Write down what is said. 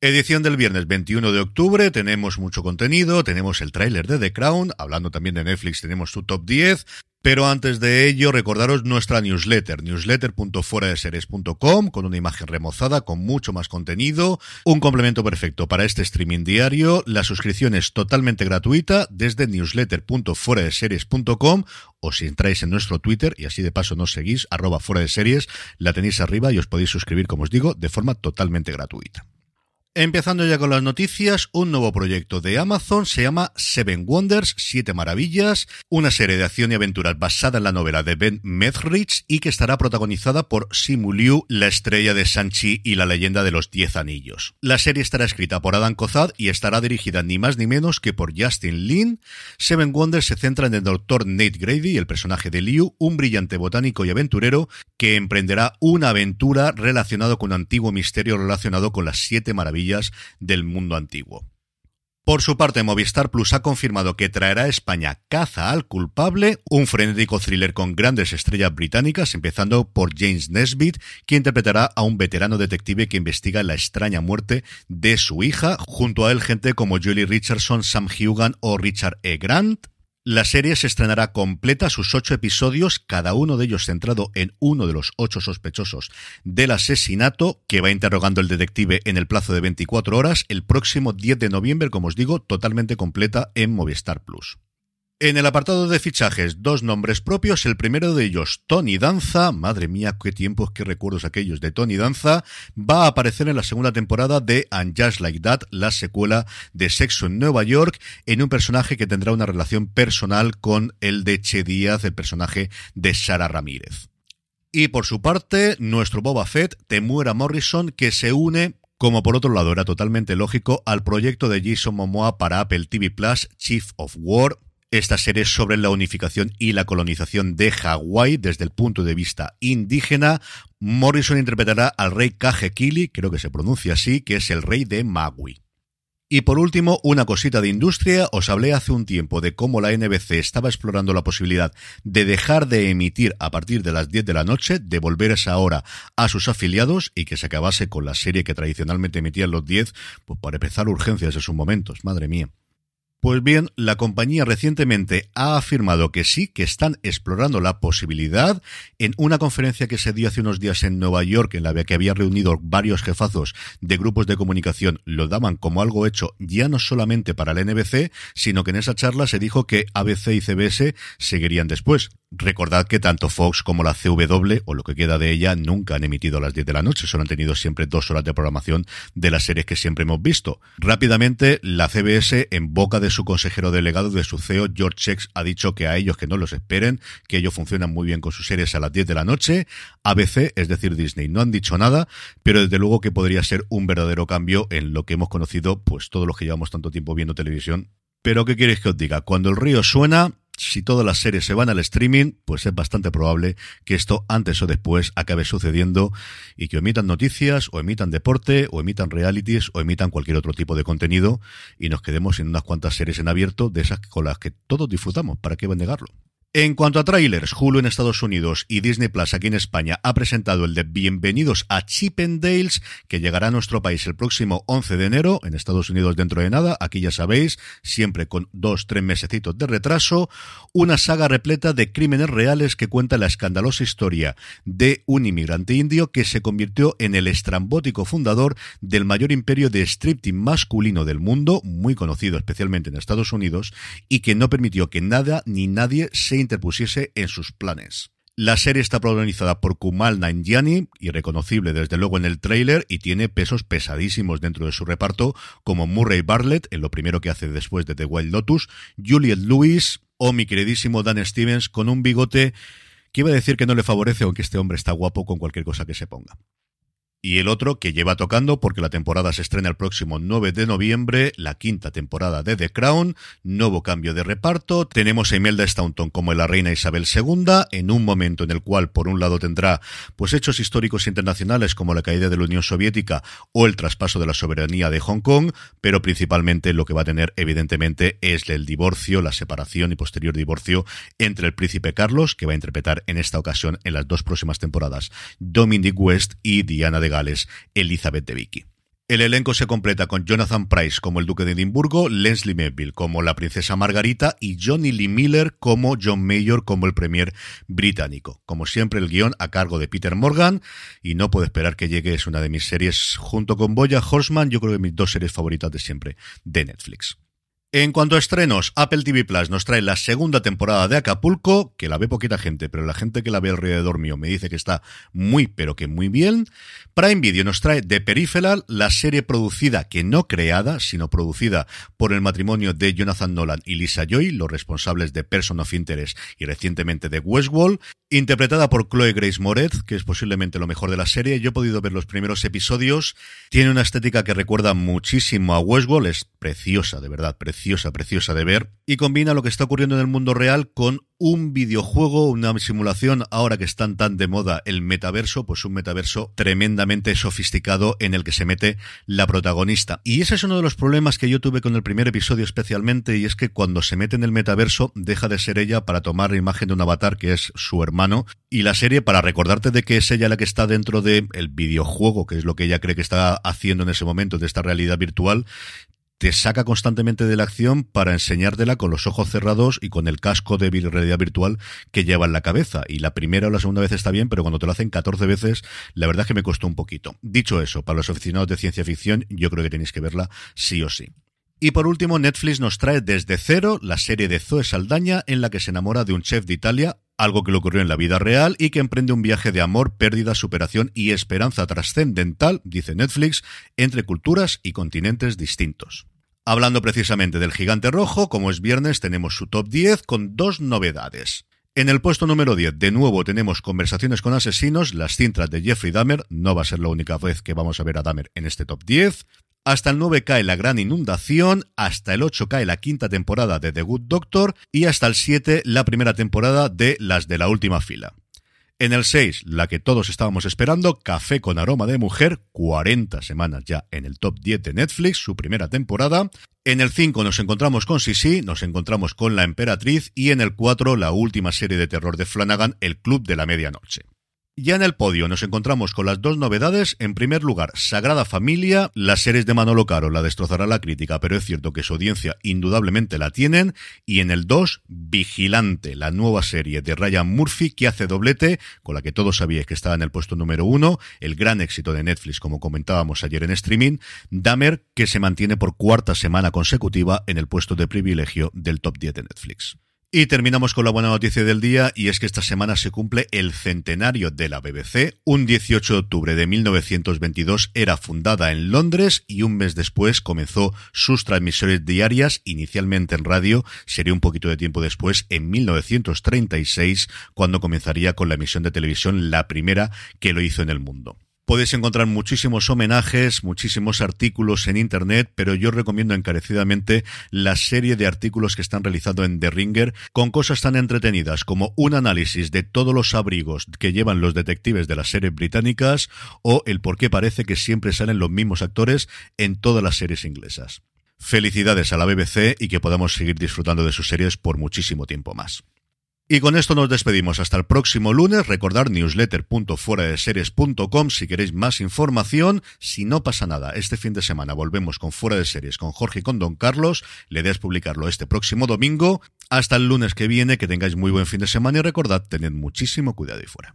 Edición del viernes 21 de octubre, tenemos mucho contenido, tenemos el tráiler de The Crown, hablando también de Netflix tenemos su top 10, pero antes de ello recordaros nuestra newsletter, newsletter.fueradeseries.com, con una imagen remozada, con mucho más contenido, un complemento perfecto para este streaming diario, la suscripción es totalmente gratuita desde newsletter.fueradeseries.com o si entráis en nuestro Twitter y así de paso nos seguís, arroba fuera de series, la tenéis arriba y os podéis suscribir, como os digo, de forma totalmente gratuita. Empezando ya con las noticias, un nuevo proyecto de Amazon se llama Seven Wonders, Siete Maravillas, una serie de acción y aventuras basada en la novela de Ben Mezrich y que estará protagonizada por Simu Liu, la estrella de Sanchi y la leyenda de los Diez Anillos. La serie estará escrita por Adam Kozad y estará dirigida ni más ni menos que por Justin Lin. Seven Wonders se centra en el doctor Nate Grady, el personaje de Liu, un brillante botánico y aventurero que emprenderá una aventura relacionada con un antiguo misterio relacionado con las Siete Maravillas del mundo antiguo. Por su parte, Movistar Plus ha confirmado que traerá a España Caza al culpable, un frenético thriller con grandes estrellas británicas, empezando por James Nesbitt, quien interpretará a un veterano detective que investiga la extraña muerte de su hija, junto a él gente como Julie Richardson, Sam Hugan o Richard E. Grant. La serie se estrenará completa, sus ocho episodios, cada uno de ellos centrado en uno de los ocho sospechosos del asesinato, que va interrogando el detective en el plazo de 24 horas, el próximo 10 de noviembre, como os digo, totalmente completa en Movistar Plus. En el apartado de fichajes, dos nombres propios. El primero de ellos, Tony Danza. Madre mía, qué tiempos, qué recuerdos aquellos de Tony Danza. Va a aparecer en la segunda temporada de And Just Like That, la secuela de Sexo en Nueva York, en un personaje que tendrá una relación personal con el de Che Díaz, el personaje de Sara Ramírez. Y por su parte, nuestro Boba Fett, Temuera Morrison, que se une como por otro lado era totalmente lógico, al proyecto de Jason Momoa para Apple TV Plus, Chief of War, esta serie es sobre la unificación y la colonización de Hawái desde el punto de vista indígena. Morrison interpretará al rey Kili, creo que se pronuncia así, que es el rey de Maui. Y por último, una cosita de industria. Os hablé hace un tiempo de cómo la NBC estaba explorando la posibilidad de dejar de emitir a partir de las 10 de la noche, de volver esa hora a sus afiliados y que se acabase con la serie que tradicionalmente emitían los 10, pues para empezar urgencias en sus momentos. Madre mía. Pues bien, la compañía recientemente ha afirmado que sí, que están explorando la posibilidad. En una conferencia que se dio hace unos días en Nueva York, en la que había reunido varios jefazos de grupos de comunicación, lo daban como algo hecho ya no solamente para la NBC, sino que en esa charla se dijo que ABC y CBS seguirían después. Recordad que tanto Fox como la CW, o lo que queda de ella, nunca han emitido a las 10 de la noche, solo han tenido siempre dos horas de programación de las series que siempre hemos visto. Rápidamente, la CBS, en boca de su consejero delegado, de su CEO, George Chex, ha dicho que a ellos que no los esperen, que ellos funcionan muy bien con sus series a las 10 de la noche. ABC, es decir, Disney, no han dicho nada, pero desde luego que podría ser un verdadero cambio en lo que hemos conocido, pues todos los que llevamos tanto tiempo viendo televisión. Pero, ¿qué queréis que os diga? Cuando el río suena, si todas las series se van al streaming, pues es bastante probable que esto antes o después acabe sucediendo y que emitan noticias, o emitan deporte, o emitan realities, o emitan cualquier otro tipo de contenido y nos quedemos en unas cuantas series en abierto de esas con las que todos disfrutamos. ¿Para qué van a negarlo? En cuanto a trailers, Hulu en Estados Unidos y Disney Plus aquí en España ha presentado el de Bienvenidos a Chippendales, que llegará a nuestro país el próximo 11 de enero, en Estados Unidos dentro de nada, aquí ya sabéis, siempre con dos, tres mesecitos de retraso, una saga repleta de crímenes reales que cuenta la escandalosa historia de un inmigrante indio que se convirtió en el estrambótico fundador del mayor imperio de striptease masculino del mundo, muy conocido especialmente en Estados Unidos, y que no permitió que nada ni nadie se interpusiese en sus planes. La serie está protagonizada por Kumal Nanjiani, irreconocible desde luego en el tráiler, y tiene pesos pesadísimos dentro de su reparto, como Murray Bartlett, en lo primero que hace después de The Wild Lotus, Juliette Lewis o mi queridísimo Dan Stevens con un bigote que iba a decir que no le favorece, aunque este hombre está guapo con cualquier cosa que se ponga. Y el otro que lleva tocando porque la temporada se estrena el próximo 9 de noviembre, la quinta temporada de The Crown, nuevo cambio de reparto, tenemos a Imelda Staunton como la reina Isabel II, en un momento en el cual por un lado tendrá pues hechos históricos internacionales como la caída de la Unión Soviética o el traspaso de la soberanía de Hong Kong, pero principalmente lo que va a tener evidentemente es el divorcio, la separación y posterior divorcio entre el príncipe Carlos, que va a interpretar en esta ocasión en las dos próximas temporadas Dominic West y Diana de Elizabeth de Vicky. El elenco se completa con Jonathan Price como el duque de Edimburgo, Leslie Melville como la princesa Margarita y Johnny Lee Miller como John Mayor como el premier británico. Como siempre el guion a cargo de Peter Morgan y no puedo esperar que llegue, es una de mis series junto con Boya Horseman, yo creo que mis dos series favoritas de siempre de Netflix. En cuanto a estrenos, Apple TV Plus nos trae la segunda temporada de Acapulco, que la ve poquita gente, pero la gente que la ve alrededor mío me dice que está muy, pero que muy bien. Prime Video nos trae The Peripheral, la serie producida, que no creada, sino producida por el matrimonio de Jonathan Nolan y Lisa Joy, los responsables de Person of Interest y recientemente de Westworld, interpretada por Chloe Grace Moretz, que es posiblemente lo mejor de la serie. Yo he podido ver los primeros episodios. Tiene una estética que recuerda muchísimo a Westworld, es preciosa, de verdad, preciosa preciosa, preciosa de ver, y combina lo que está ocurriendo en el mundo real con un videojuego, una simulación, ahora que están tan de moda el metaverso, pues un metaverso tremendamente sofisticado en el que se mete la protagonista. Y ese es uno de los problemas que yo tuve con el primer episodio especialmente, y es que cuando se mete en el metaverso deja de ser ella para tomar la imagen de un avatar que es su hermano, y la serie para recordarte de que es ella la que está dentro del el videojuego, que es lo que ella cree que está haciendo en ese momento de esta realidad virtual, te saca constantemente de la acción para enseñártela con los ojos cerrados y con el casco de realidad virtual que lleva en la cabeza. Y la primera o la segunda vez está bien, pero cuando te lo hacen 14 veces, la verdad es que me costó un poquito. Dicho eso, para los aficionados de ciencia ficción, yo creo que tenéis que verla sí o sí. Y por último, Netflix nos trae desde cero la serie de Zoe Saldaña en la que se enamora de un chef de Italia, algo que le ocurrió en la vida real y que emprende un viaje de amor, pérdida, superación y esperanza trascendental, dice Netflix, entre culturas y continentes distintos. Hablando precisamente del gigante rojo, como es viernes, tenemos su top 10 con dos novedades. En el puesto número 10, de nuevo tenemos Conversaciones con Asesinos, las cintas de Jeffrey Dahmer. No va a ser la única vez que vamos a ver a Dahmer en este top 10. Hasta el 9 cae La Gran Inundación, hasta el 8 cae la quinta temporada de The Good Doctor y hasta el 7 la primera temporada de Las de la Última Fila. En el 6, la que todos estábamos esperando, Café con aroma de mujer, 40 semanas ya en el top 10 de Netflix, su primera temporada. En el 5 nos encontramos con Sisi, nos encontramos con La Emperatriz y en el 4 la última serie de terror de Flanagan, El Club de la Medianoche. Ya en el podio nos encontramos con las dos novedades. En primer lugar, Sagrada Familia. Las series de Manolo Caro la destrozará la crítica, pero es cierto que su audiencia indudablemente la tienen. Y en el 2, Vigilante, la nueva serie de Ryan Murphy que hace doblete, con la que todos sabíais que estaba en el puesto número uno. El gran éxito de Netflix, como comentábamos ayer en streaming. Dahmer, que se mantiene por cuarta semana consecutiva en el puesto de privilegio del top 10 de Netflix. Y terminamos con la buena noticia del día y es que esta semana se cumple el centenario de la BBC. Un 18 de octubre de 1922 era fundada en Londres y un mes después comenzó sus transmisiones diarias, inicialmente en radio, sería un poquito de tiempo después, en 1936, cuando comenzaría con la emisión de televisión, la primera que lo hizo en el mundo. Podéis encontrar muchísimos homenajes, muchísimos artículos en Internet, pero yo recomiendo encarecidamente la serie de artículos que están realizando en The Ringer con cosas tan entretenidas como un análisis de todos los abrigos que llevan los detectives de las series británicas o el por qué parece que siempre salen los mismos actores en todas las series inglesas. Felicidades a la BBC y que podamos seguir disfrutando de sus series por muchísimo tiempo más. Y con esto nos despedimos hasta el próximo lunes. Recordar newsletter.fueradeseries.com si queréis más información. Si no pasa nada, este fin de semana volvemos con Fuera de Series con Jorge y con Don Carlos. La idea es publicarlo este próximo domingo. Hasta el lunes que viene, que tengáis muy buen fin de semana y recordad, tened muchísimo cuidado y fuera.